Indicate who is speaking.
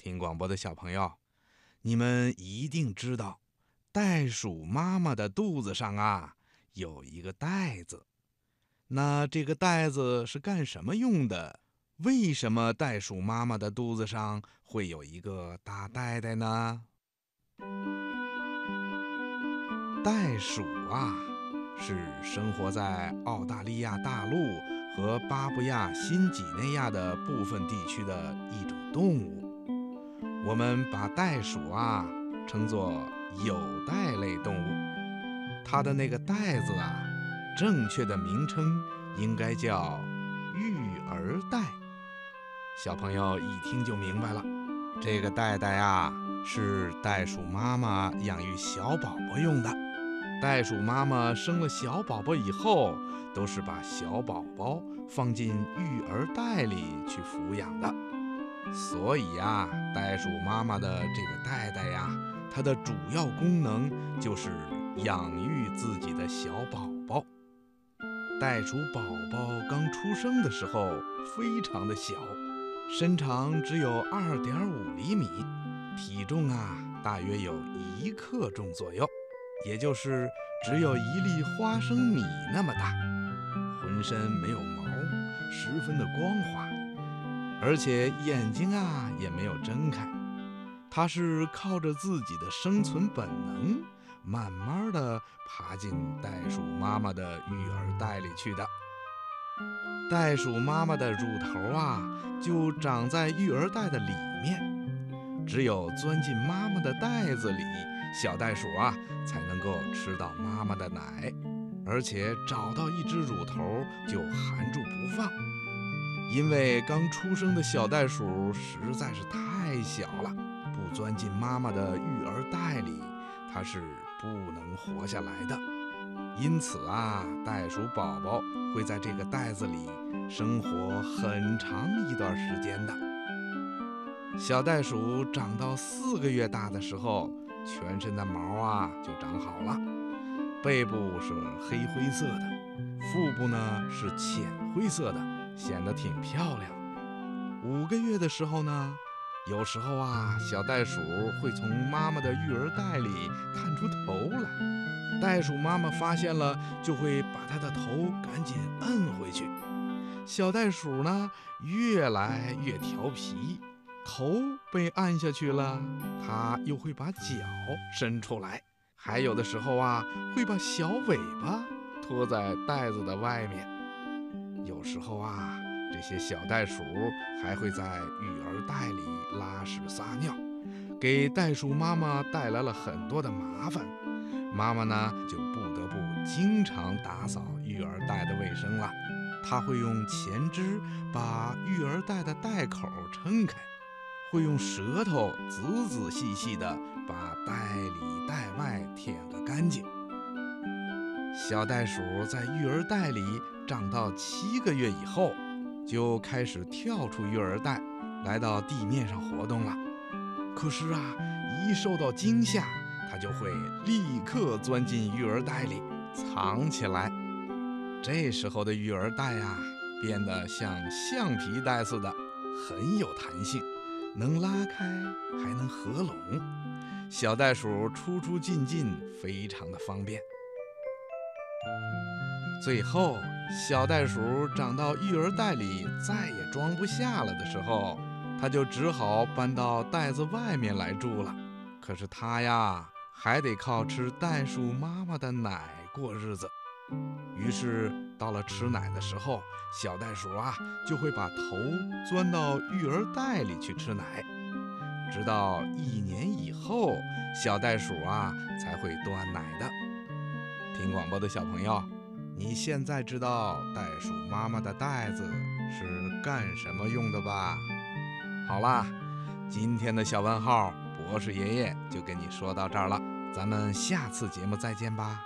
Speaker 1: 听广播的小朋友，你们一定知道，袋鼠妈妈的肚子上啊有一个袋子。那这个袋子是干什么用的？为什么袋鼠妈妈的肚子上会有一个大袋袋呢？袋鼠啊，是生活在澳大利亚大陆和巴布亚新几内亚的部分地区的一种动物。我们把袋鼠啊称作有袋类动物。它的那个袋子啊，正确的名称应该叫育儿袋。小朋友一听就明白了，这个袋袋啊，是袋鼠妈妈养育小宝宝用的。袋鼠妈妈生了小宝宝以后，都是把小宝宝放进育儿袋里去抚养的。所以呀，袋鼠妈妈的这个袋袋呀，它的主要功能就是养育自己的小宝宝。袋鼠宝宝刚出生的时候非常的小，身长只有二点五厘米，体重啊大约有一克重左右。也就是只有一粒花生米那么大，浑身没有毛，十分的光滑，而且眼睛啊也没有睁开。它是靠着自己的生存本能，慢慢的爬进袋鼠妈妈的育儿袋里去的。袋鼠妈妈的乳头啊，就长在育儿袋的里面，只有钻进妈妈的袋子里。小袋鼠啊，才能够吃到妈妈的奶，而且找到一只乳头就含住不放。因为刚出生的小袋鼠实在是太小了，不钻进妈妈的育儿袋里，它是不能活下来的。因此啊，袋鼠宝宝会在这个袋子里生活很长一段时间的。小袋鼠长到四个月大的时候。全身的毛啊就长好了，背部是黑灰色的，腹部呢是浅灰色的，显得挺漂亮。五个月的时候呢，有时候啊，小袋鼠会从妈妈的育儿袋里探出头来，袋鼠妈妈发现了就会把它的头赶紧摁回去。小袋鼠呢越来越调皮。头被按下去了，它又会把脚伸出来，还有的时候啊，会把小尾巴拖在袋子的外面。有时候啊，这些小袋鼠还会在育儿袋里拉屎撒尿，给袋鼠妈妈带来了很多的麻烦。妈妈呢，就不得不经常打扫育儿袋的卫生了。她会用前肢把育儿袋的袋口撑开。会用舌头仔仔细细地把袋里袋外舔个干净。小袋鼠在育儿袋里长到七个月以后，就开始跳出育儿袋，来到地面上活动了。可是啊，一受到惊吓，它就会立刻钻进育儿袋里藏起来。这时候的育儿袋啊，变得像橡皮袋似的，很有弹性。能拉开，还能合拢，小袋鼠出出进进非常的方便。最后，小袋鼠长到育儿袋里再也装不下了的时候，它就只好搬到袋子外面来住了。可是它呀，还得靠吃袋鼠妈妈的奶过日子。于是，到了吃奶的时候，小袋鼠啊就会把头钻到育儿袋里去吃奶，直到一年以后，小袋鼠啊才会断奶的。听广播的小朋友，你现在知道袋鼠妈妈的袋子是干什么用的吧？好啦，今天的小问号，博士爷爷就跟你说到这儿了，咱们下次节目再见吧。